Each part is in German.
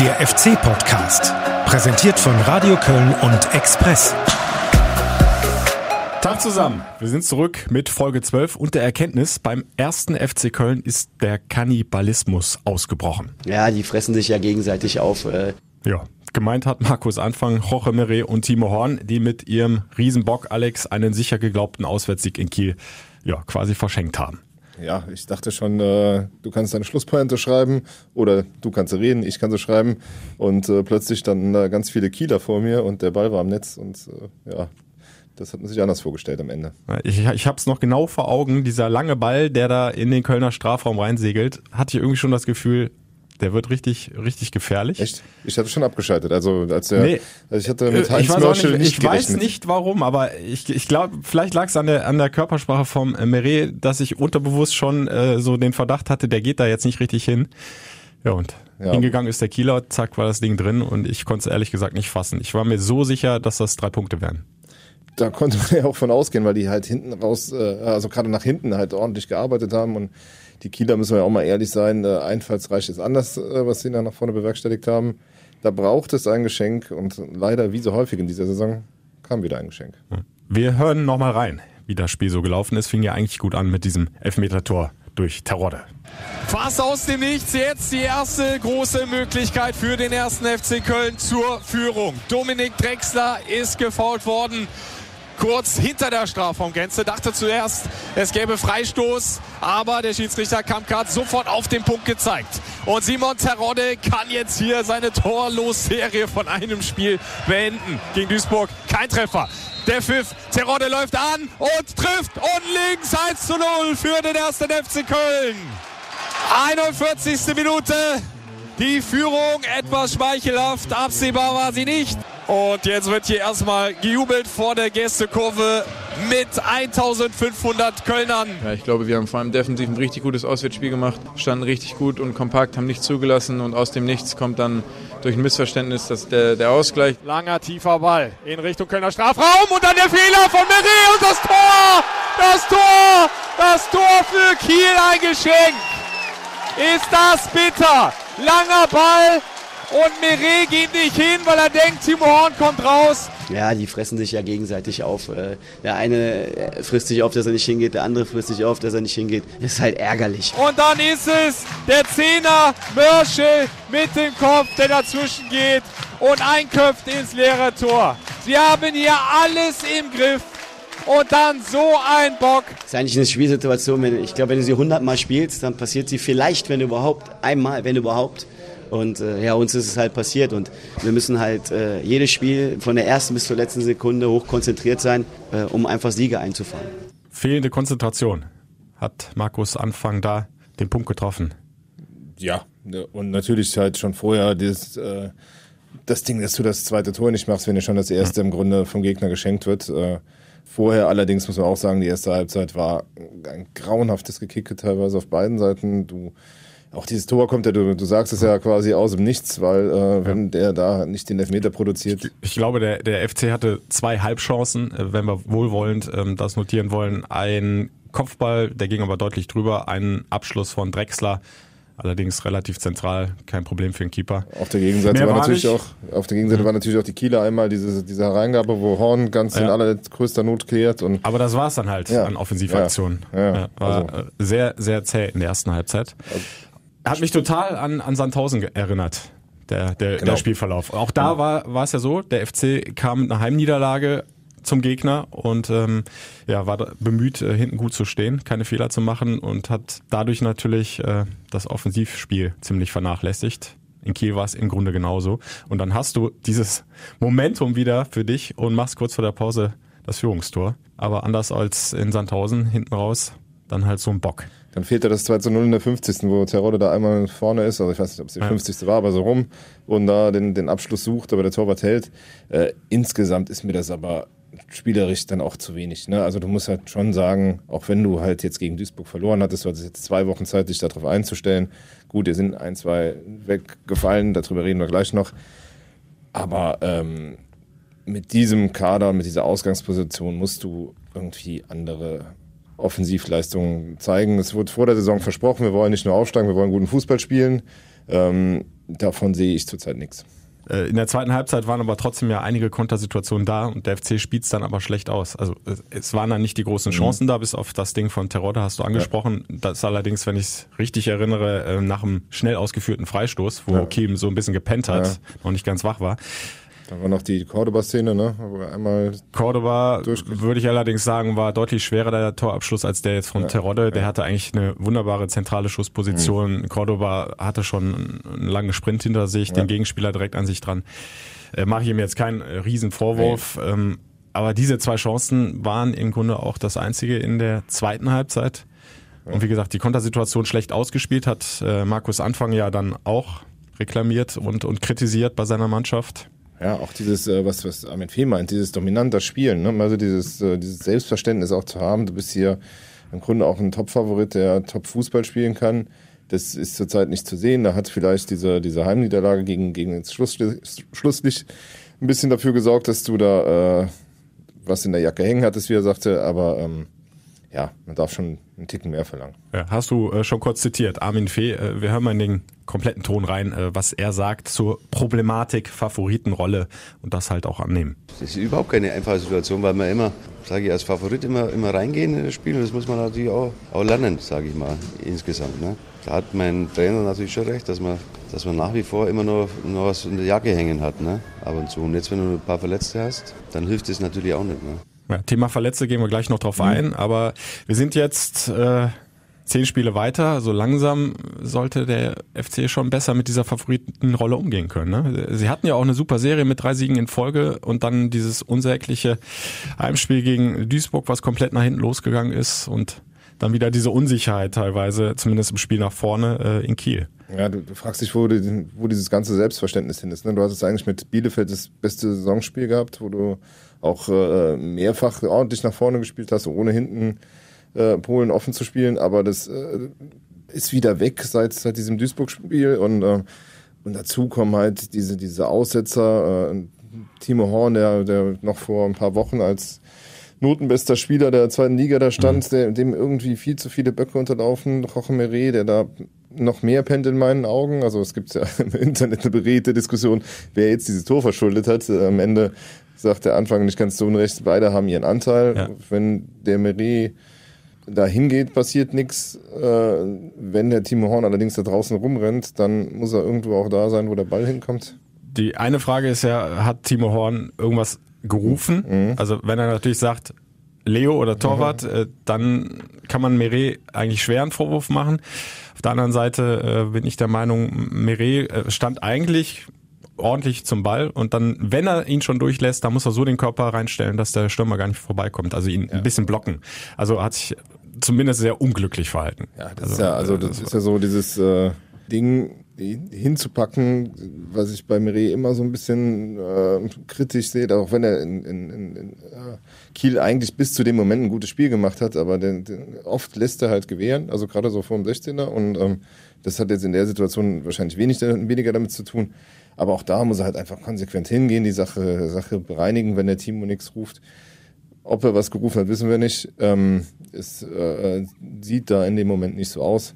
Der FC-Podcast, präsentiert von Radio Köln und Express. Tag zusammen, wir sind zurück mit Folge 12 und der Erkenntnis, beim ersten FC Köln ist der Kannibalismus ausgebrochen. Ja, die fressen sich ja gegenseitig auf. Äh. Ja, gemeint hat Markus Anfang, Jorge Meret und Timo Horn, die mit ihrem Riesenbock Alex einen sicher geglaubten Auswärtssieg in Kiel ja, quasi verschenkt haben. Ja, ich dachte schon, äh, du kannst deine Schlusspointe schreiben oder du kannst reden, ich kann sie schreiben und äh, plötzlich standen da ganz viele Kieler vor mir und der Ball war am Netz und äh, ja, das hat man sich anders vorgestellt am Ende. Ich, ich habe es noch genau vor Augen, dieser lange Ball, der da in den Kölner Strafraum reinsegelt, hatte ich irgendwie schon das Gefühl, der wird richtig, richtig gefährlich. Echt? Ich hatte schon abgeschaltet. Also als der, Nee. also ich hatte mit Äh, Heinz ich weiß, nicht, nicht ich weiß nicht warum, aber ich, ich glaube, vielleicht lag es an der, an der Körpersprache vom Meret, dass ich unterbewusst schon äh, so den Verdacht hatte, der geht da jetzt nicht richtig hin. Ja, und Ja. hingegangen ist der Kieler, zack, war das Ding drin und ich konnte es ehrlich gesagt nicht fassen. Ich war mir so sicher, dass das drei Punkte wären. Da konnte man ja auch von ausgehen, weil die halt hinten raus, äh, also gerade nach hinten halt ordentlich gearbeitet haben und die Kieler müssen wir ja auch mal ehrlich sein, äh, einfallsreich ist anders, äh, was sie da nach vorne bewerkstelligt haben. Da braucht es ein Geschenk und leider, wie so häufig in dieser Saison, kam wieder ein Geschenk. Wir hören nochmal rein, wie das Spiel so gelaufen ist. Fing ja eigentlich gut an mit diesem Elfmeter-Tor durch Terodde. Fast aus dem Nichts jetzt die erste große Möglichkeit für den ersten FC Köln zur Führung. Dominik Drexler ist gefault worden. Kurz hinter der Strafraumgrenze dachte zuerst, es gäbe Freistoß, aber der Schiedsrichter Kamka hat sofort auf den Punkt gezeigt. Und Simon Terodde kann jetzt hier seine Torlos-Serie von einem Spiel beenden. Gegen Duisburg kein Treffer. Der Pfiff, Terodde läuft an und trifft und links 1 zu 0 für den ersten FC Köln. 41. Minute. Die Führung etwas schmeichelhaft. Absehbar war sie nicht. Und jetzt wird hier erstmal gejubelt vor der Gästekurve mit 1500 Kölnern. Ja, ich glaube, wir haben vor allem defensiv ein richtig gutes Auswärtsspiel gemacht, standen richtig gut und kompakt, haben nicht zugelassen und aus dem Nichts kommt dann durch ein Missverständnis das, der, der Ausgleich. Langer, tiefer Ball in Richtung Kölner Strafraum und dann der Fehler von Meret und das Tor! Das Tor! Das Tor für Kiel ein Geschenk! Ist das bitter? Langer Ball und Meret geht nicht hin, weil er denkt, Timo Horn kommt raus. Ja, die fressen sich ja gegenseitig auf. Äh. Der eine äh, frisst sich auf, dass er nicht hingeht, der andere frisst sich auf, dass er nicht hingeht. Das ist halt ärgerlich. Und dann ist es der Zehner Mörschel mit dem Kopf, der dazwischen geht und einköpft ins leere Tor. Sie haben hier alles im Griff. Und dann so ein Bock. Das ist eigentlich eine Spielsituation. Wenn, ich glaube, wenn du sie 100 Mal spielst, dann passiert sie vielleicht, wenn überhaupt, einmal, wenn überhaupt. Und äh, ja, uns ist es halt passiert. Und wir müssen halt äh, jedes Spiel von der ersten bis zur letzten Sekunde hoch konzentriert sein, äh, um einfach Siege einzufahren. Fehlende Konzentration. Hat Markus Anfang da den Punkt getroffen? Ja, ne, und natürlich halt schon vorher das, äh, das Ding, dass du das zweite Tor nicht machst, wenn dir schon das erste im Grunde vom Gegner geschenkt wird. Äh, vorher allerdings muss man auch sagen, die erste Halbzeit war ein grauenhaftes Gekicke teilweise auf beiden Seiten. Du auch dieses Tor kommt ja, du, du sagst es ja quasi aus dem Nichts, weil äh, wenn der da nicht den Elfmeter produziert, Ich glaube, der, der FC hatte zwei Halbchancen, äh, wenn wir wohlwollend ähm, das notieren wollen. Ein Kopfball, der ging aber deutlich drüber. Ein Abschluss von Drexler, allerdings relativ zentral, kein Problem für den Keeper. Auf der Gegenseite war, war natürlich nicht. auch, auf der Gegenseite war natürlich auch die Kieler einmal diese, diese Hereingabe, wo Horn ganz in Ja. allergrößter Not klärt und Aber das war's dann halt Ja. an Offensivaktionen. Ja. Ja. War Also- äh, sehr, sehr zäh in der ersten Halbzeit. Hat mich total an, an Sandhausen erinnert, der, der, Genau. der Spielverlauf. Auch da war, war es ja so, der FC kam mit einer Heimniederlage zum Gegner und ähm, ja, war bemüht, äh, hinten gut zu stehen, keine Fehler zu machen und hat dadurch natürlich äh, das Offensivspiel ziemlich vernachlässigt. In Kiel war es im Grunde genauso. Und dann hast du dieses Momentum wieder für dich und machst kurz vor der Pause das Führungstor. Aber anders als in Sandhausen hinten raus, dann halt so ein Bock. Dann fehlt ja das 2 zu 0 in der 50. wo Terodde da einmal vorne ist, also ich weiß nicht, ob es die Ja. 50. war, aber so rum und da den, den Abschluss sucht, aber der Torwart hält. Äh, insgesamt ist mir das aber spielerisch dann auch zu wenig. Ne? Also du musst halt schon sagen, auch wenn du halt jetzt gegen Duisburg verloren hattest, du hattest jetzt zwei Wochen Zeit, dich darauf einzustellen. Gut, dir sind ein, zwei weggefallen, darüber reden wir gleich noch. Aber ähm, mit diesem Kader, mit dieser Ausgangsposition musst du irgendwie andere Offensivleistungen zeigen. Es wurde vor der Saison versprochen, wir wollen nicht nur aufsteigen, wir wollen guten Fußball spielen. Ähm, davon sehe ich zurzeit nichts. Äh, in der zweiten Halbzeit waren aber trotzdem ja einige Kontersituationen da und der FC spielt es dann aber schlecht aus. Also es waren dann nicht die großen mhm. Chancen mhm. da, bis auf das Ding von Terodde hast du angesprochen. Ja. Das allerdings, wenn ich es richtig erinnere, äh, nach einem schnell ausgeführten Freistoß, wo ja. Kim so ein bisschen gepennt hat, ja. noch nicht ganz wach war. Da war noch die Cordoba-Szene, ne? Wo einmal Cordoba, würde ich allerdings sagen, war deutlich schwerer der Torabschluss als der jetzt von ja, Terodde. Der ja. hatte eigentlich eine wunderbare zentrale Schussposition. Mhm. Cordoba hatte schon einen langen Sprint hinter sich, ja. den Gegenspieler direkt an sich dran. Äh, Mache ich ihm jetzt keinen äh, Riesenvorwurf. Nee. Ähm, aber diese zwei Chancen waren im Grunde auch das einzige in der zweiten Halbzeit. Und wie gesagt, die Kontersituation schlecht ausgespielt hat äh, Markus Anfang ja dann auch reklamiert und, und kritisiert bei seiner Mannschaft. Ja, auch dieses, äh, was, was Armin Fee meint, dieses dominanter Spielen, ne? also dieses, äh, dieses Selbstverständnis auch zu haben. Du bist hier im Grunde auch ein Top-Favorit, der Top-Fußball spielen kann. Das ist zurzeit nicht zu sehen. Da hat vielleicht diese, diese Heimniederlage gegen, gegen das Schlusslicht, Schlusslicht ein bisschen dafür gesorgt, dass du da äh, was in der Jacke hängen hattest, wie er sagte. Aber ähm, ja, man darf schon einen Ticken mehr verlangen. Ja, hast du äh, schon kurz zitiert, Armin Fee. Äh, wir hören mal in den kompletten Ton rein, äh, was er sagt zur Problematik Favoritenrolle und das halt auch annehmen. Das ist überhaupt keine einfache Situation, weil man immer, sage ich, als Favorit immer, immer reingehen in das Spiel und das muss man natürlich auch, auch lernen, sage ich mal, insgesamt. Ne? Da hat mein Trainer natürlich schon recht, dass man, dass man nach wie vor immer noch, noch was in der Jacke hängen hat, ne? ab und zu. Und jetzt, wenn du ein paar Verletzte hast, dann hilft das natürlich auch nicht. Ne? Ja, Thema Verletzte gehen wir gleich noch drauf mhm. ein, aber wir sind jetzt äh, zehn Spiele weiter. So langsam sollte der FC schon besser mit dieser Favoritenrolle umgehen können. Ne? Sie hatten ja auch eine super Serie mit drei Siegen in Folge und dann dieses unsägliche Heimspiel gegen Duisburg, was komplett nach hinten losgegangen ist und dann wieder diese Unsicherheit teilweise, zumindest im Spiel nach vorne äh, in Kiel. Ja, du, du fragst dich, wo, die, wo dieses ganze Selbstverständnis hin ist. Ne? Du hast es eigentlich mit Bielefeld das beste Saisonspiel gehabt, wo du auch äh, mehrfach ordentlich nach vorne gespielt hast, ohne hinten äh, Polen offen zu spielen. Aber das äh, ist wieder weg seit, seit diesem Duisburg-Spiel. Und, äh, und dazu kommen halt diese, diese Aussetzer. Äh, Timo Horn, der, der noch vor ein paar Wochen als notenbester Spieler der zweiten Liga da stand, mhm. der, dem irgendwie viel zu viele Böcke unterlaufen. Roche Meret, der da noch mehr pennt in meinen Augen. Also es gibt ja im Internet eine beredte Diskussion, wer jetzt dieses Tor verschuldet hat. Am Ende sagt der Anfang nicht ganz so unrecht, beide haben ihren Anteil. Ja. Wenn der Meret da hingeht, passiert nichts. Äh, wenn der Timo Horn allerdings da draußen rumrennt, dann muss er irgendwo auch da sein, wo der Ball hinkommt. Die eine Frage ist ja, hat Timo Horn irgendwas gerufen? Mhm. Also wenn er natürlich sagt, Leo oder Torwart, mhm. äh, dann kann man Meret eigentlich schwer einen Vorwurf machen. Auf der anderen Seite äh, bin ich der Meinung, Meret äh, stand eigentlich ordentlich zum Ball und dann, wenn er ihn schon durchlässt, dann muss er so den Körper reinstellen, dass der Stürmer gar nicht vorbeikommt. Also ihn ja. ein bisschen blocken. Also hat sich zumindest sehr unglücklich verhalten. Ja, das also, ist ja, also das, das ist ja so dieses äh, Ding hinzupacken, was ich bei Meret immer so ein bisschen äh, kritisch sehe, auch wenn er in, in, in, äh, Kiel eigentlich bis zu dem Moment ein gutes Spiel gemacht hat, aber den, den, oft lässt er halt gewähren, also gerade so vor dem 16er und ähm, das hat jetzt in der Situation wahrscheinlich wenig, weniger damit zu tun. Aber auch da muss er halt einfach konsequent hingehen, die Sache, Sache bereinigen, wenn der Timo nichts ruft. Ob er was gerufen hat, wissen wir nicht. Ähm, es äh, sieht da in dem Moment nicht so aus.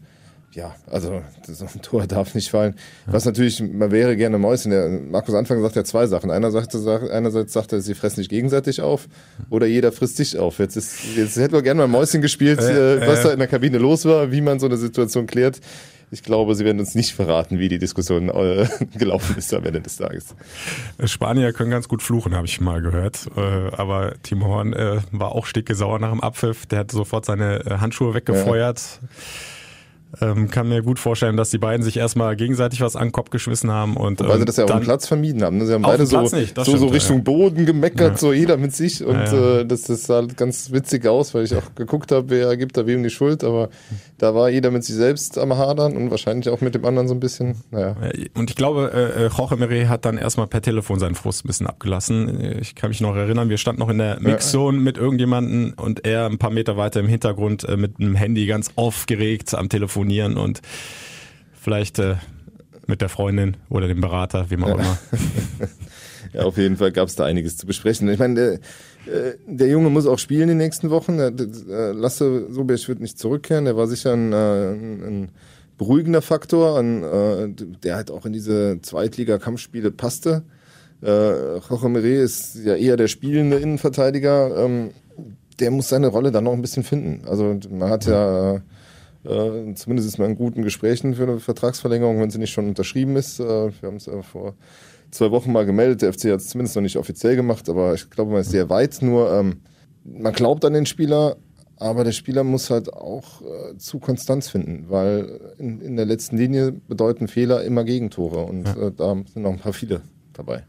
Ja, also so ein Tor darf nicht fallen. Was natürlich, man wäre gerne Mäuschen. Der Markus Anfang sagt ja zwei Sachen. Einer sagt, einerseits sagt er, sie fressen nicht gegenseitig auf oder jeder frisst sich auf. Jetzt, ist, jetzt hätten wir gerne mal Mäuschen gespielt, äh, was äh, da in der Kabine los war, wie man so eine Situation klärt. Ich glaube, sie werden uns nicht verraten, wie die Diskussion äh, gelaufen ist am Ende des Tages. Spanier können ganz gut fluchen, habe ich mal gehört. Äh, aber Timo Horn äh, war auch stickesauer nach dem Abpfiff. Der hat sofort seine äh, Handschuhe weggefeuert. Ja. Ähm, kann mir gut vorstellen, dass die beiden sich erstmal gegenseitig was an den Kopf geschmissen haben und Weil ähm, sie das ja auf dem Platz vermieden haben. Ne? Sie haben beide so, nicht, so, so Richtung ja. Boden gemeckert, ja. so jeder mit sich und ja, äh, das, das sah ganz witzig aus, weil ich auch geguckt habe, wer gibt da wem die Schuld, aber da war jeder mit sich selbst am Hadern und wahrscheinlich auch mit dem anderen so ein bisschen. Naja. Und ich glaube, äh, äh Jorge Meret hat dann erstmal per Telefon seinen Frust ein bisschen abgelassen. Ich kann mich noch erinnern, wir standen noch in der Mixzone mit irgendjemanden und er ein paar Meter weiter im Hintergrund äh, mit einem Handy ganz aufgeregt am Telefonieren und vielleicht äh, mit der Freundin oder dem Berater, wie man auch immer. ja, auf jeden Fall gab es da einiges zu besprechen. Ich meine, der, äh, der Junge muss auch spielen die nächsten Wochen. Lasse Sobiech wird nicht zurückkehren. Der war sicher ein, äh, ein beruhigender Faktor, äh, der halt auch in diese Zweitliga-Kampfspiele passte. Äh, Jorge Mire ist ja eher der spielende Innenverteidiger. Ähm, der muss seine Rolle dann noch ein bisschen finden. Also man hat ja äh, zumindest ist man in guten Gesprächen für eine Vertragsverlängerung, wenn sie nicht schon unterschrieben ist. Äh, wir haben es ja vor zwei Wochen mal gemeldet. Der FC hat es zumindest noch nicht offiziell gemacht, aber ich glaube, man ist sehr weit. Nur ähm, man glaubt an den Spieler, aber der Spieler muss halt auch äh, zu Konstanz finden, weil in, in, der letzten Linie bedeuten Fehler immer Gegentore und ja. äh, da sind noch ein paar viele dabei.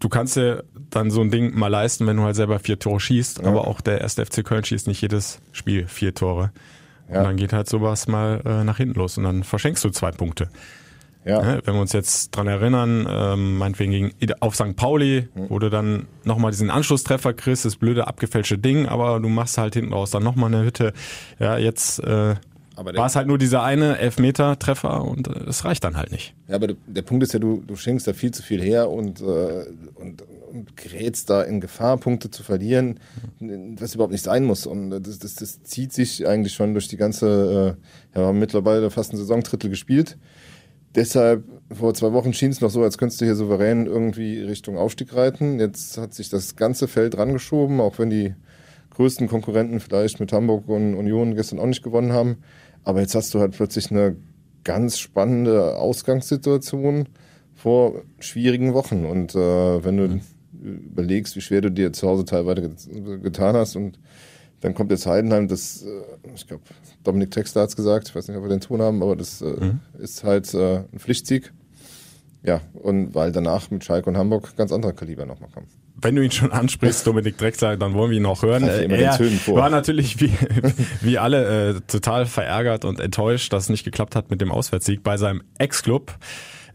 Du kannst ja dann so ein Ding mal leisten, wenn du halt selber vier Tore schießt, ja. aber auch der erste FC Köln schießt nicht jedes Spiel vier Tore. Ja. Und dann geht halt sowas mal äh, nach hinten los und dann verschenkst du zwei Punkte. Ja. Ne, wenn wir uns jetzt dran erinnern, ähm, meinetwegen gegen, auf St. Pauli, mhm. wo du dann nochmal diesen Anschlusstreffer kriegst, das blöde abgefälschte Ding, aber du machst halt hinten raus dann nochmal eine Hütte. Ja, jetzt äh, war es halt nur dieser eine Elfmeter-Treffer und äh, es reicht dann halt nicht. Ja, aber der Punkt ist ja, du, du schenkst da viel zu viel her und, äh, und, und gerätst da in Gefahr, Punkte zu verlieren, was überhaupt nicht sein muss. Und das, das, das zieht sich eigentlich schon durch die ganze, äh, ja, wir haben mittlerweile fast ein Saisondrittel gespielt. Deshalb, vor zwei Wochen schien es noch so, als könntest du hier souverän irgendwie Richtung Aufstieg reiten. Jetzt hat sich das ganze Feld rangeschoben, auch wenn die größten Konkurrenten vielleicht mit Hamburg und Union gestern auch nicht gewonnen haben. Aber jetzt hast du halt plötzlich eine ganz spannende Ausgangssituation vor schwierigen Wochen. Und äh, wenn du mhm. Überlegst, wie schwer du dir zu Hause teilweise getan hast und dann kommt jetzt Heidenheim, das, äh, ich glaube, Dominik Texter hat es gesagt, ich weiß nicht, ob wir den Ton haben, aber das äh, mhm. ist halt äh, ein Pflichtsieg. Ja, und weil danach mit Schalke und Hamburg ganz andere Kaliber nochmal kommen. Wenn du ihn schon ansprichst, Dominik Drexler, dann wollen wir ihn auch hören. Er war natürlich wie, wie alle äh, total verärgert und enttäuscht, dass es nicht geklappt hat mit dem Auswärtssieg bei seinem Ex-Club.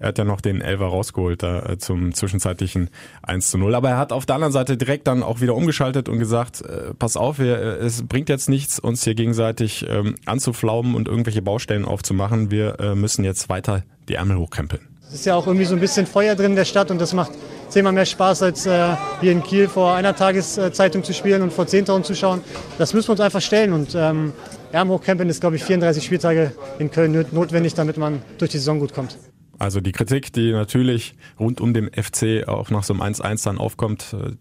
Er hat ja noch den Elver rausgeholt da, äh, zum zwischenzeitlichen 1 zu 0. Aber er hat auf der anderen Seite direkt dann auch wieder umgeschaltet und gesagt, äh, pass auf, wir, äh, es bringt jetzt nichts, uns hier gegenseitig ähm, anzuflaumen und irgendwelche Baustellen aufzumachen. Wir äh, müssen jetzt weiter die Ärmel hochkrempeln. Es ist ja auch irgendwie so ein bisschen Feuer drin in der Stadt und das macht zehnmal mehr Spaß, als äh, hier in Kiel vor einer Tageszeitung zu spielen und vor 10.000 Zuschauern. Das müssen wir uns einfach stellen und ähm, Ärmel hochkrempeln ist, glaube ich, 34 Spieltage in Köln notwendig, damit man durch die Saison gut kommt. Also die Kritik, die natürlich rund um den FC auch nach so einem 1-1 dann aufkommt, äh,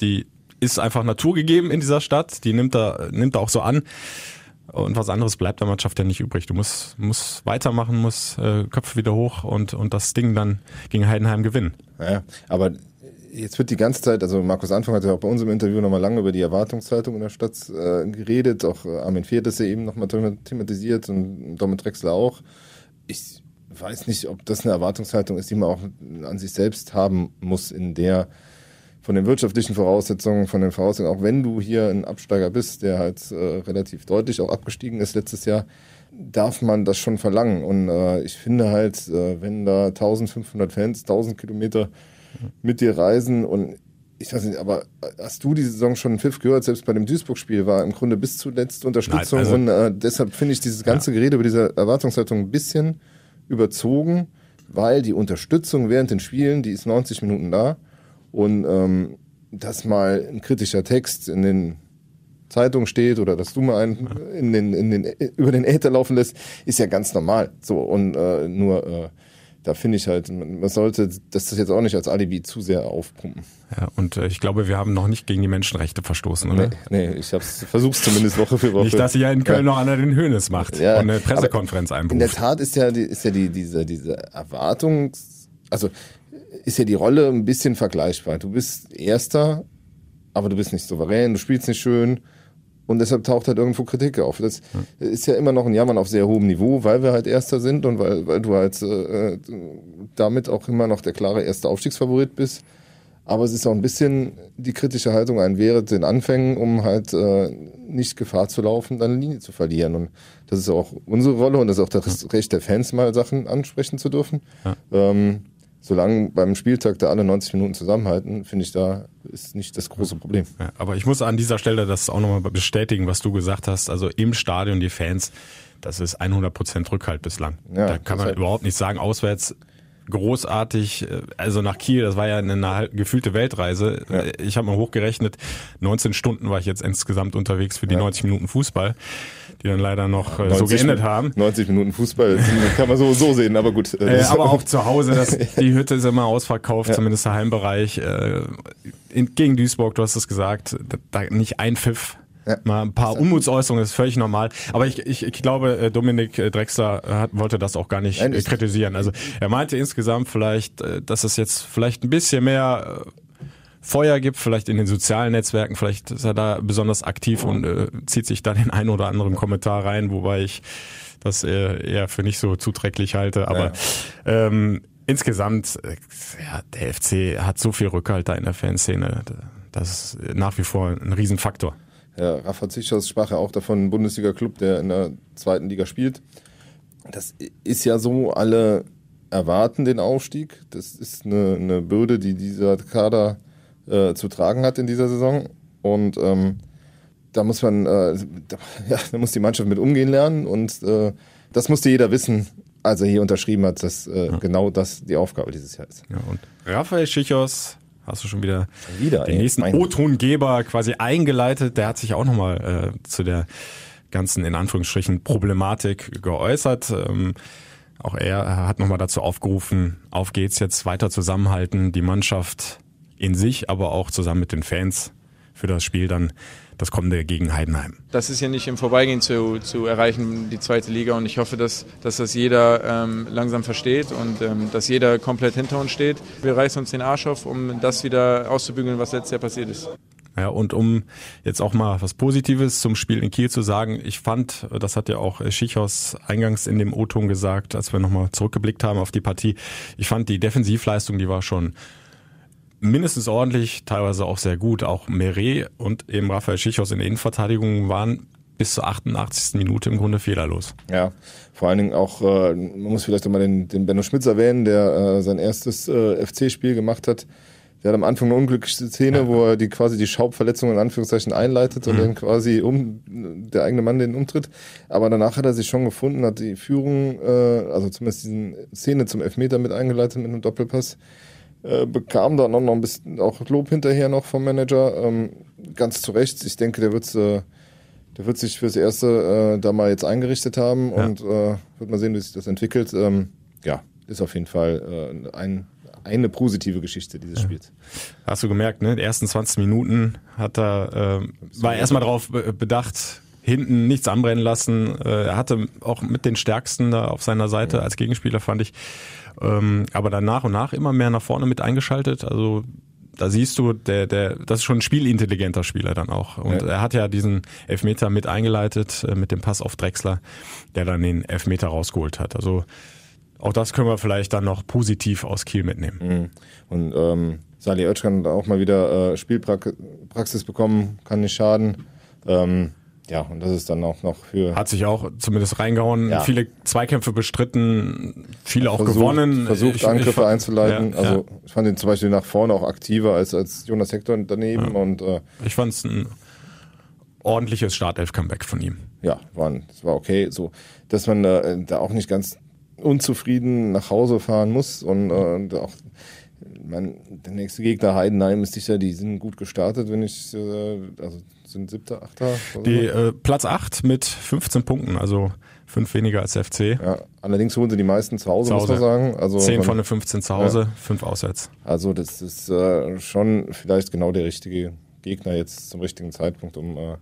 die ist einfach naturgegeben in dieser Stadt. Die nimmt er, nimmt er auch so an. Und was anderes bleibt der Mannschaft ja nicht übrig. Du musst, musst weitermachen, musst äh, Köpfe wieder hoch und, und das Ding dann gegen Heidenheim gewinnen. Ja, aber jetzt wird die ganze Zeit, also Markus Anfang hat ja auch bei uns im Interview nochmal lange über die Erwartungshaltung in der Stadt äh, geredet. Auch äh, Armin Fehr hat das ja eben nochmal thematisiert und Dominik Drexler auch. Ich weiß nicht, ob das eine Erwartungshaltung ist, die man auch an sich selbst haben muss, in der von den wirtschaftlichen Voraussetzungen, von den Voraussetzungen, auch wenn du hier ein Absteiger bist, der halt äh, relativ deutlich auch abgestiegen ist letztes Jahr, darf man das schon verlangen. Und äh, ich finde halt, äh, wenn da 1500 Fans 1000 Kilometer mit dir reisen und ich weiß nicht, aber hast du die Saison schon einen Pfiff gehört? Selbst bei dem Duisburg-Spiel war im Grunde bis zuletzt Unterstützung Nein, also, und äh, deshalb finde ich dieses ganze ja. Gerede über diese Erwartungshaltung ein bisschen überzogen, weil die Unterstützung während den Spielen, die ist 90 Minuten da und ähm, dass mal ein kritischer Text in den Zeitungen steht oder dass du mal einen in den, in den, über den Äther laufen lässt, ist ja ganz normal. So und äh, nur äh, da finde ich halt, man sollte das jetzt auch nicht als Alibi zu sehr aufpumpen. Ja, und äh, ich glaube, wir haben noch nicht gegen die Menschenrechte verstoßen, oder? Nee, nee ich habe es versucht zumindest Woche für Woche. Nicht, dass sich ja in Köln ja. noch einer den Höhnes macht ja, und eine Pressekonferenz einberuft. In der Tat ist ja, die, ist ja die, diese, diese Erwartung, also ist ja die Rolle ein bisschen vergleichbar. Du bist Erster, aber du bist nicht souverän, du spielst nicht schön und deshalb taucht halt irgendwo Kritik auf. Das ja. ist ja immer noch ein Jammern auf sehr hohem Niveau, weil wir halt Erster sind und weil, weil du halt äh, damit auch immer noch der klare erste Aufstiegsfavorit bist. Aber es ist auch ein bisschen die kritische Haltung ein während den Anfängen, um halt äh, nicht Gefahr zu laufen, deine Linie zu verlieren. Und das ist auch unsere Rolle und das ist auch das Recht der Fans, mal Sachen ansprechen zu dürfen. Ja. Ähm, solange beim Spieltag da alle 90 Minuten zusammenhalten, finde ich, da ist nicht das große Problem. Ja, aber ich muss an dieser Stelle das auch nochmal bestätigen, was du gesagt hast. Also im Stadion die Fans, das ist 100 Prozent Rückhalt bislang. Ja, da kann man halt überhaupt nicht sagen, auswärts großartig, äh, also nach Kiel, das war ja eine gefühlte Weltreise. Ja. Ich habe mal hochgerechnet, 19 Stunden war ich jetzt insgesamt unterwegs für die ja. 90 Minuten Fußball. Die dann leider noch äh, so geendet haben. 90 Minuten Fußball kann man so so sehen, aber gut. Äh, aber auch zu Hause, das, die Hütte ist immer ausverkauft, ja. zumindest der Heimbereich. Äh, in, gegen Duisburg, du hast es gesagt, da nicht ein Pfiff. Ja. Mal ein paar Unmutsäußerungen ist völlig normal. Aber ich, ich, ich glaube, äh, Dominik Drexler hat, wollte das auch gar nicht Nein, kritisieren. Also er meinte insgesamt vielleicht, dass es jetzt vielleicht ein bisschen mehr Feuer gibt, vielleicht in den sozialen Netzwerken, vielleicht ist er da besonders aktiv und äh, zieht sich da den einen oder anderen Kommentar rein, wobei ich das eher, eher für nicht so zuträglich halte. Aber ja. ähm, insgesamt, äh, ja, der FC hat so viel Rückhalt da in der Fanszene. Das ist nach wie vor ein Riesenfaktor. Ja, Rafa Zichos sprach ja auch davon, ein Bundesliga-Club, der in der zweiten Liga spielt. Das ist ja so, alle erwarten den Aufstieg. Das ist eine, eine Bürde, die dieser Kader äh, zu tragen hat in dieser Saison. Und ähm, da muss man, äh, da, ja, da muss die Mannschaft mit umgehen lernen und äh, das musste jeder wissen, als er hier unterschrieben hat, dass äh, ja. genau das die Aufgabe dieses Jahr ist. Ja, und Raphael Schichos, hast du schon wieder, schon wieder den ey, nächsten O-Tongeber quasi eingeleitet, der hat sich auch nochmal äh, zu der ganzen, in Anführungsstrichen, Problematik geäußert. Ähm, auch er hat nochmal dazu aufgerufen, auf geht's jetzt weiter zusammenhalten, die Mannschaft in sich, aber auch zusammen mit den Fans für das Spiel dann das kommende gegen Heidenheim. Das ist ja nicht im Vorbeigehen zu, zu erreichen, die zweite Liga. Und ich hoffe, dass, dass das jeder ähm, langsam versteht und ähm, dass jeder komplett hinter uns steht. Wir reißen uns den Arsch auf, um das wieder auszubügeln, was letztes Jahr passiert ist. Ja, und um jetzt auch mal was Positives zum Spiel in Kiel zu sagen, ich fand, das hat ja auch Schichhaus eingangs in dem O-Ton gesagt, als wir nochmal zurückgeblickt haben auf die Partie, ich fand die Defensivleistung, die war schon mindestens ordentlich, teilweise auch sehr gut. Auch Meret und eben Raphael Schichhaus in der Innenverteidigung waren bis zur 88. Minute im Grunde fehlerlos. Ja, vor allen Dingen auch, äh, man muss vielleicht auch mal den, den Benno Schmitz erwähnen, der äh, sein erstes äh, FC-Spiel gemacht hat. Der hat am Anfang eine unglückliche Szene, ja. wo er die quasi die Schaubverletzung in Anführungszeichen einleitet und mhm. dann quasi um der eigene Mann den umtritt. Aber danach hat er sich schon gefunden, hat die Führung, äh, also zumindest diese Szene zum Elfmeter mit eingeleitet mit einem Doppelpass. Äh, bekam dann noch ein bisschen auch Lob hinterher noch vom Manager. Ähm, ganz zu Recht. Ich denke, der wird, äh, der wird sich fürs Erste äh, da mal jetzt eingerichtet haben ja. und äh, wird mal sehen, wie sich das entwickelt. Ähm, ja, ist auf jeden Fall äh, ein, eine positive Geschichte dieses Spiels. Hast du gemerkt, ne? Die ersten 20 Minuten hat er, äh, war erstmal darauf bedacht, hinten nichts anbrennen lassen. Er hatte auch mit den Stärksten da auf seiner Seite als Gegenspieler, fand ich. Ähm, aber dann nach und nach immer mehr nach vorne mit eingeschaltet. Also da siehst du, der, der, das ist schon ein spielintelligenter Spieler dann auch. Und ja. er hat ja diesen Elfmeter mit eingeleitet äh, mit dem Pass auf Drexler, der dann den Elfmeter rausgeholt hat. Also auch das können wir vielleicht dann noch positiv aus Kiel mitnehmen. Mhm. Und ähm, Sali Oetschkan auch mal wieder äh, Spielpraxis bekommen, kann nicht schaden. Ähm, ja, und das ist dann auch noch für. Hat sich auch zumindest reingehauen, ja. viele Zweikämpfe bestritten, viele auch versucht, gewonnen. Versucht, ich, Angriffe ich, einzuleiten. Ja, also ja. ich fand ihn zum Beispiel nach vorne auch aktiver als, als Jonas Hector daneben. Und, äh, ich fand es ein ordentliches Startelf-Comeback von ihm. Ja, war, das war okay. So, dass man äh, da auch nicht ganz unzufrieden nach Hause fahren muss und, äh, und auch mein, der nächste Gegner Heidenheim ist sicher, die sind gut gestartet, wenn ich äh, also sind siebter, achter? Die äh, Platz acht mit 15 Punkten, also fünf weniger als FC. Ja, allerdings holen sie die meisten zu Hause, zu Hause. muss man sagen. Also Zehn von den 15 zu Hause, ja. fünf auswärts. Also das ist äh, schon vielleicht genau der richtige Gegner jetzt zum richtigen Zeitpunkt, um äh,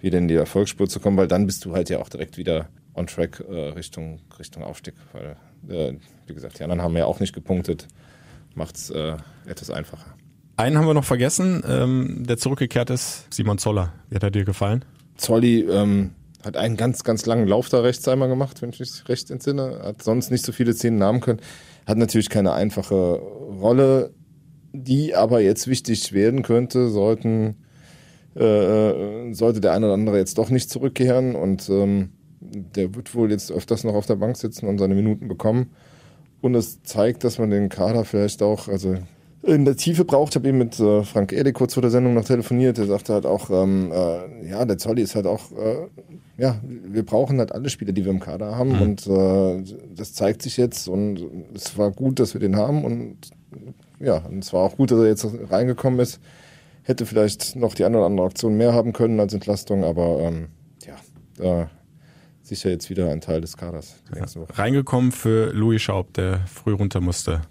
wieder in die Erfolgsspur zu kommen, weil dann bist du halt ja auch direkt wieder on track äh, Richtung, Richtung Aufstieg. Weil, äh, wie gesagt, die anderen haben ja auch nicht gepunktet. Macht es äh, etwas einfacher. Einen haben wir noch vergessen, ähm, der zurückgekehrt ist, Simon Zoller. Wie hat er dir gefallen? Zolli ähm, hat einen ganz, ganz langen Lauf da rechts einmal gemacht, wenn ich mich recht entsinne. Hat sonst nicht so viele Szenen nahmen können. Hat natürlich keine einfache Rolle, die aber jetzt wichtig werden könnte, sollten, äh, äh, sollte der eine oder andere jetzt doch nicht zurückkehren und ähm, der wird wohl jetzt öfters noch auf der Bank sitzen und seine Minuten bekommen. Und es zeigt, dass man den Kader vielleicht auch, also in der Tiefe braucht. Ich habe eben mit äh, Frank Ede kurz vor der Sendung noch telefoniert. Der sagte halt auch, ähm, äh, ja, der Zolli ist halt auch, äh, ja, wir brauchen halt alle Spieler, die wir im Kader haben. Mhm. Und äh, das zeigt sich jetzt. Und es war gut, dass wir den haben. Und ja, und es war auch gut, dass er jetzt reingekommen ist. Hätte vielleicht noch die eine oder andere Aktion mehr haben können als Entlastung, aber ähm, ja, da sicher jetzt wieder ein Teil des Kaders. Ja. Reingekommen für Louis Schaub, der früh runter musste,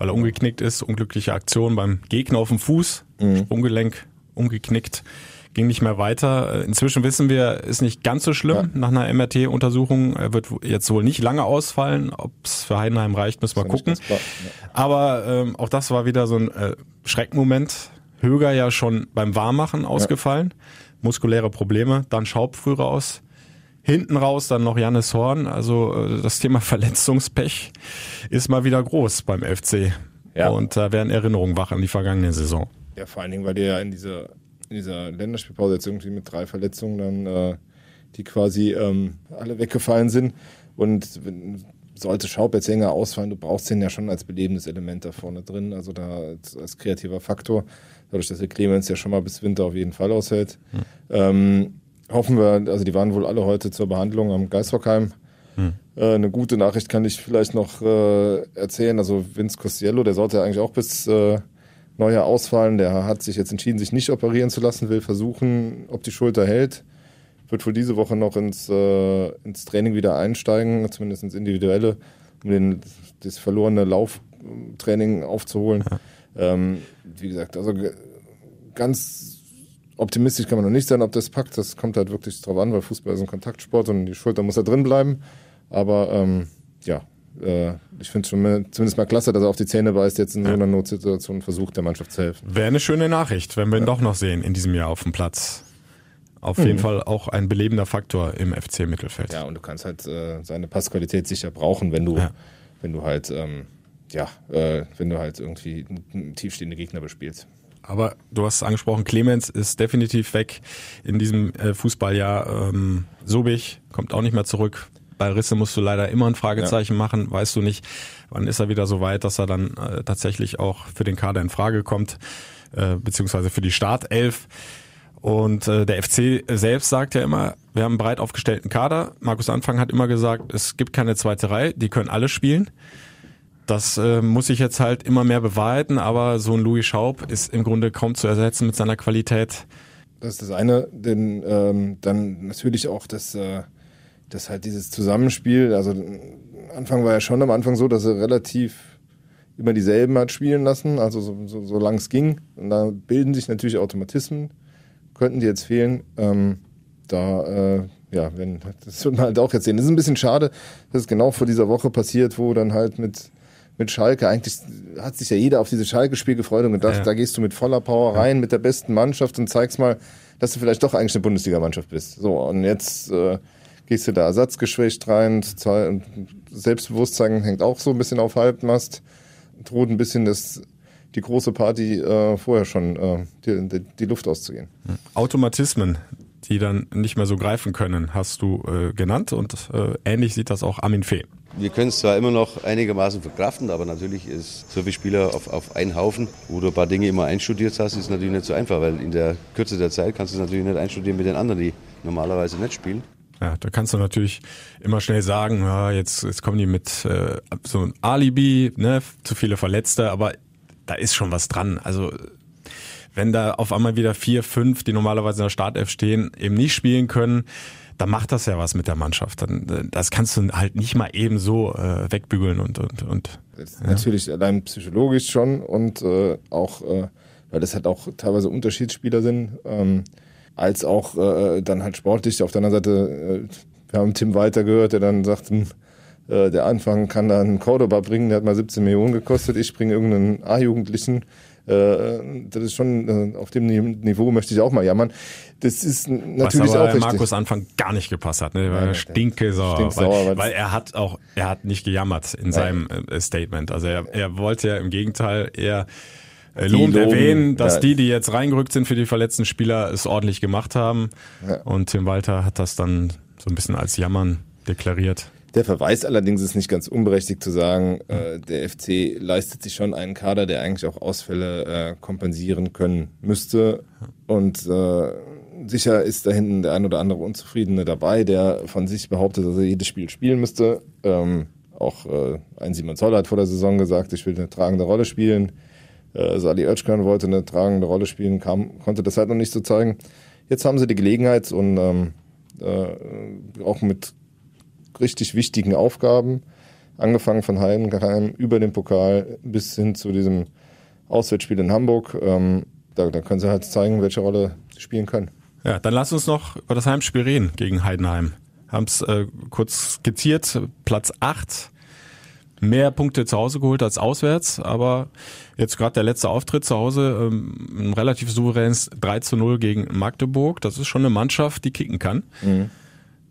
weil er umgeknickt ist. Unglückliche Aktion beim Gegner auf dem Fuß, mhm. Sprunggelenk umgeknickt, ging nicht mehr weiter. Inzwischen wissen wir, ist nicht ganz so schlimm. Ja. Nach einer MRT-Untersuchung Er wird jetzt wohl nicht lange ausfallen. Ob es für Heidenheim reicht, müssen wir gucken. Ja. Aber ähm, auch das war wieder so ein äh, Schreckmoment. Höger ja schon beim Warmmachen ausgefallen. Ja. Muskuläre Probleme, dann Schaub früh raus Hinten raus dann noch Jannis Horn. Also äh, das Thema Verletzungspech ist mal wieder groß beim FC. Ja. Und da werden Erinnerungen wach an die vergangene Saison. Ja, vor allen Dingen, weil die ja in dieser, in dieser Länderspielpause jetzt irgendwie mit drei Verletzungen dann, äh, die quasi ähm, alle weggefallen sind. Und sollte Schaub jetzt länger ausfallen, du brauchst den ja schon als belebendes Element da vorne drin, also da als, als kreativer Faktor, dadurch, dass der Clemens ja schon mal bis Winter auf jeden Fall aushält. Hm. Ähm, hoffen wir, also die waren wohl alle heute zur Behandlung am Geisbockheim. Hm. Äh, eine gute Nachricht kann ich vielleicht noch äh, erzählen. Also Vince Costello, der sollte eigentlich auch bis äh, Neujahr ausfallen. Der hat sich jetzt entschieden, sich nicht operieren zu lassen, will versuchen, ob die Schulter hält. Wird wohl diese Woche noch ins, äh, ins Training wieder einsteigen, zumindest ins Individuelle, um den, das verlorene Lauftraining aufzuholen. Ja. Ähm, wie gesagt, also ganz optimistisch kann man noch nicht sein, ob das packt. Das kommt halt wirklich drauf an, weil Fußball ist ein Kontaktsport und die Schulter muss da drin bleiben. Aber ähm, ja, äh, ich finde es zumindest mal klasse, dass er auf die Zähne beißt, jetzt in so einer Notsituation versucht, der Mannschaft zu helfen. Wäre eine schöne Nachricht, wenn wir ihn ja. doch noch sehen in diesem Jahr auf dem Platz. Auf mhm. jeden Fall auch ein belebender Faktor im FC-Mittelfeld. Ja, und du kannst halt äh, seine Passqualität sicher brauchen, wenn du, ja. wenn du halt, ähm, ja, äh, wenn du halt irgendwie tiefstehende Gegner bespielst. Aber du hast es angesprochen, Clemens ist definitiv weg in diesem äh, Fußballjahr. Ähm, Sobich kommt auch nicht mehr zurück. Bei Risse musst du leider immer ein Fragezeichen ja. machen. Weißt du nicht, wann ist er wieder so weit, dass er dann äh, tatsächlich auch für den Kader in Frage kommt, äh, beziehungsweise für die Startelf. Und äh, der FC selbst sagt ja immer, wir haben einen breit aufgestellten Kader. Markus Anfang hat immer gesagt, es gibt keine zweite Reihe, die können alle spielen. Das äh, muss sich jetzt halt immer mehr bewahrheiten, aber so ein Louis Schaub ist im Grunde kaum zu ersetzen mit seiner Qualität. Das ist das eine, denn ähm, dann natürlich auch das, äh, das halt dieses Zusammenspiel. Also Anfang war ja schon am Anfang so, dass er relativ immer dieselben hat spielen lassen, also so, so, so lang es ging. Und da bilden sich natürlich Automatismen, könnten die jetzt fehlen. Ähm, da, äh, ja, wenn, das wird man halt auch jetzt sehen. Das ist ein bisschen schade, dass es genau vor dieser Woche passiert, wo dann halt mit mit Schalke. Eigentlich hat sich ja jeder auf dieses Schalke-Spiel gefreut und gedacht, ja. da gehst du mit voller Power rein, mit der besten Mannschaft und zeigst mal, dass du vielleicht doch eigentlich eine Bundesliga-Mannschaft bist. So, und jetzt äh, gehst du da ersatzgeschwächt rein. Selbstbewusstsein hängt auch so ein bisschen auf Halbmast. Droht ein bisschen das die große Party äh, vorher schon äh, die, die, die, Luft auszugehen. Automatismen, die dann nicht mehr so greifen können, hast du äh, genannt und äh, ähnlich sieht das auch Armin Fee. Wir können es zwar immer noch einigermaßen verkraften, aber natürlich ist so viele Spieler auf, auf einen Haufen, wo du ein paar Dinge immer einstudiert hast, ist natürlich nicht so einfach, weil in der Kürze der Zeit kannst du es natürlich nicht einstudieren mit den anderen, die normalerweise nicht spielen. Ja, da kannst du natürlich immer schnell sagen, ja, jetzt, jetzt kommen die mit äh, so ein Alibi, ne, zu viele Verletzte, aber da ist schon was dran. Also wenn da auf einmal wieder vier, fünf, die normalerweise in der Startelf stehen, eben nicht spielen können, dann macht das ja was mit der Mannschaft. Dann, das kannst du halt nicht mal eben so äh, wegbügeln und und und. Ja. Natürlich allein psychologisch schon und äh, auch, äh, weil das halt auch teilweise Unterschiedsspieler sind, ähm, als auch äh, dann halt sportlich. Auf der anderen Seite, äh, wir haben Tim Walter gehört, der dann sagt, hm, äh, der Anfang kann da einen Cordoba bringen, der hat mal 17 Millionen gekostet, ich bringe irgendeinen A-Jugendlichen äh, das ist schon, äh, auf dem Niveau möchte ich auch mal jammern. Das ist natürlich Was aber auch richtig. Markus Anfang gar nicht gepasst hat, ne? Der war stinke sauer, stinksauer weil, weil, er hat auch, er hat nicht gejammert in seinem äh, Statement. Also er, er wollte ja im Gegenteil eher äh, lobend erwähnen, dass ja. die, die jetzt reingerückt sind für die verletzten Spieler, es ordentlich gemacht haben. Ja. Und Tim Walter hat das dann so ein bisschen als Jammern deklariert. Der Verweis allerdings ist nicht ganz unberechtigt zu sagen, äh, der FC leistet sich schon einen Kader, der eigentlich auch Ausfälle äh, kompensieren können müsste. Und äh, sicher ist da hinten der ein oder andere Unzufriedene dabei, der von sich behauptet, dass er jedes Spiel spielen müsste. Ähm, auch äh, ein Simon Zoller hat vor der Saison gesagt, ich will eine tragende Rolle spielen. Äh, Sali Özkan wollte eine tragende Rolle spielen, kam, konnte das halt noch nicht so zeigen. Jetzt haben sie die Gelegenheit und ähm, äh, auch mit richtig wichtigen Aufgaben, angefangen von Heidenheim über den Pokal bis hin zu diesem Auswärtsspiel in Hamburg. Ähm, da, da können sie halt zeigen, welche Rolle sie spielen können. Ja, dann lass uns noch über das Heimspiel reden gegen Heidenheim. Haben es äh, kurz skizziert, Platz 8, mehr Punkte zu Hause geholt als auswärts, aber jetzt gerade der letzte Auftritt zu Hause, ähm, ein relativ souveränes 3 zu 0 gegen Magdeburg. Das ist schon eine Mannschaft, die kicken kann. Mhm.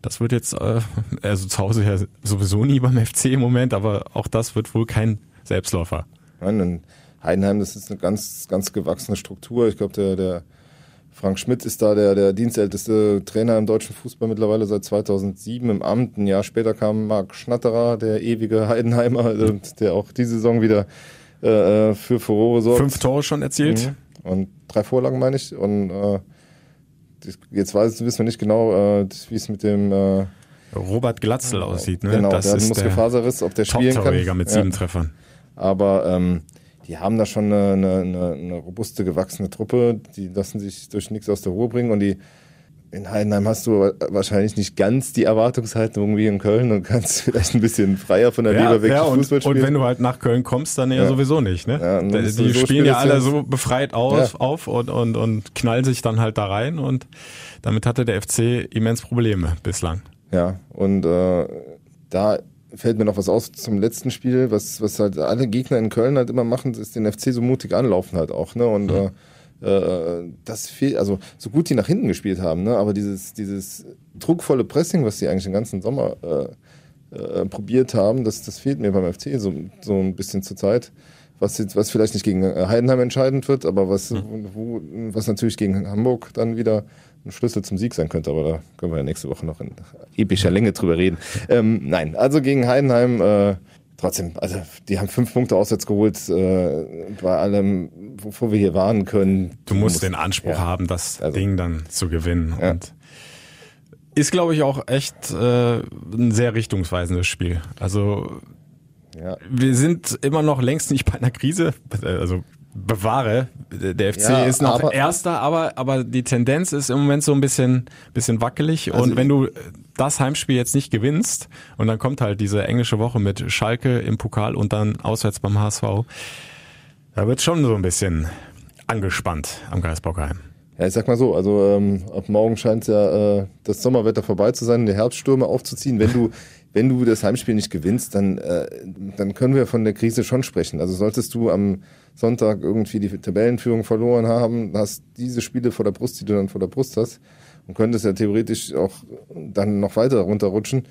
Das wird jetzt, äh, also zu Hause ja sowieso nie beim FC im Moment, aber auch das wird wohl kein Selbstläufer. Nein, Heidenheim, das ist eine ganz, ganz gewachsene Struktur. Ich glaube, der, der Frank Schmidt ist da der, der dienstälteste Trainer im deutschen Fußball mittlerweile seit 2007 im Amt. Ein Jahr später kam Marc Schnatterer, der ewige Heidenheimer, der auch diese Saison wieder äh, für Furore sorgt. Fünf Tore schon erzielt. Mhm. Und drei Vorlagen, meine ich. Und äh, jetzt weiß, wissen wir nicht genau, äh, wie es mit dem äh, Robert Glatzel aussieht. Ne? Genau, das der ist Muskelfaserriss, ob der spielen kann. mit sieben ja. Treffern. Aber ähm, die haben da schon eine, eine, eine, robuste, gewachsene Truppe. Die lassen sich durch nichts aus der Ruhe bringen. Und die in Heidenheim hast du wahrscheinlich nicht ganz die Erwartungshaltung wie in Köln und kannst vielleicht ein bisschen freier von der ja, Leber weg ja, und, Fußball spielen. Und wenn du halt nach Köln kommst, dann ja, ja. sowieso nicht. Ne? Ja, die spielen so ja alle so befreit aus, auf und, und, und knallen sich dann halt da rein. Und damit hatte der FC immens Probleme bislang. Ja, und äh, da fällt mir noch was aus zum letzten Spiel, was, was halt alle Gegner in Köln halt immer machen, ist den FC so mutig anlaufen halt auch, ne? Und mhm. äh, das fehlt, also so gut die nach hinten gespielt haben, ne? Aber dieses, dieses druckvolle Pressing, was die eigentlich den ganzen Sommer äh, äh, probiert haben, das, das fehlt mir beim FC so, so ein bisschen zur Zeit. Was, jetzt, was vielleicht nicht gegen Heidenheim entscheidend wird, aber was, mhm. wo, was natürlich gegen Hamburg dann wieder ein Schlüssel zum Sieg sein könnte, aber da können wir ja nächste Woche noch in epischer Länge drüber reden. Ähm, nein, also gegen Heidenheim äh, trotzdem, also die haben fünf Punkte auswärts geholt, äh, bei allem, wovor wir hier warnen können. Du musst, musst den Anspruch ja, haben, das also, Ding dann zu gewinnen. Ja. Und ist, glaube ich, auch echt äh, ein sehr richtungsweisendes Spiel. Also ja. wir sind immer noch längst nicht bei einer Krise. Also bewahre. Der FC ja, ist noch aber, Erster, aber, aber die Tendenz ist im Moment so ein bisschen, bisschen wackelig. Also und wenn du das Heimspiel jetzt nicht gewinnst und dann kommt halt diese englische Woche mit Schalke im Pokal und dann auswärts beim HSV, da wird schon so ein bisschen angespannt am Geisbockheim. Ja, ich sag mal so, also ähm, ab morgen scheint ja äh, das Sommerwetter vorbei zu sein, die Herbststürme aufzuziehen. Wenn du wenn du das Heimspiel nicht gewinnst, dann, äh, dann können wir von der Krise schon sprechen. Also solltest du am Sonntag irgendwie die Tabellenführung verloren haben, hast diese Spiele vor der Brust, die du dann vor der Brust hast, und könntest ja theoretisch auch dann noch weiter runterrutschen,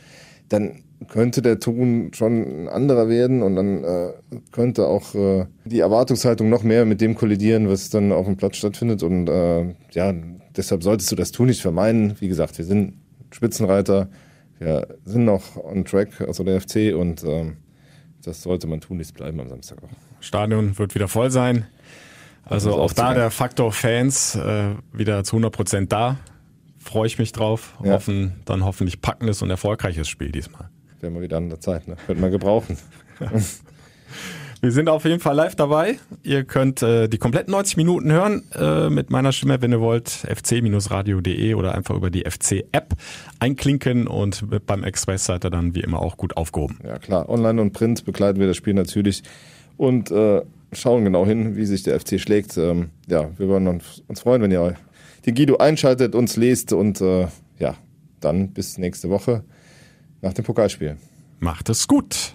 dann könnte der Ton schon ein anderer werden und dann äh, könnte auch äh, die Erwartungshaltung noch mehr mit dem kollidieren, was dann auf dem Platz stattfindet. Und äh, ja, deshalb solltest du das Tun nicht vermeiden. Wie gesagt, wir sind Spitzenreiter, wir sind noch on track, also der FC, und ähm, das sollte man tun, nichts bleiben am Samstag auch. Stadion wird wieder voll sein. Also auch da der Faktor Fans äh, wieder zu 100 Prozent da. Freue ich mich drauf. Ja. Hoffen dann hoffentlich packendes und erfolgreiches Spiel diesmal. Wäre mal wieder an der Zeit, ne? Könnte man gebrauchen. Wir sind auf jeden Fall live dabei. Ihr könnt äh, die kompletten 90 Minuten hören äh, mit meiner Stimme, wenn ihr wollt, fc-radio.de oder einfach über die FC-App einklinken und beim Express-Seite dann wie immer auch gut aufgehoben. Ja klar, online und print begleiten wir das Spiel natürlich und äh, schauen genau hin, wie sich der FC schlägt. Ähm, ja, wir würden uns freuen, wenn ihr den Guido einschaltet, uns lest und äh, ja, dann bis nächste Woche nach dem Pokalspiel. Macht es gut.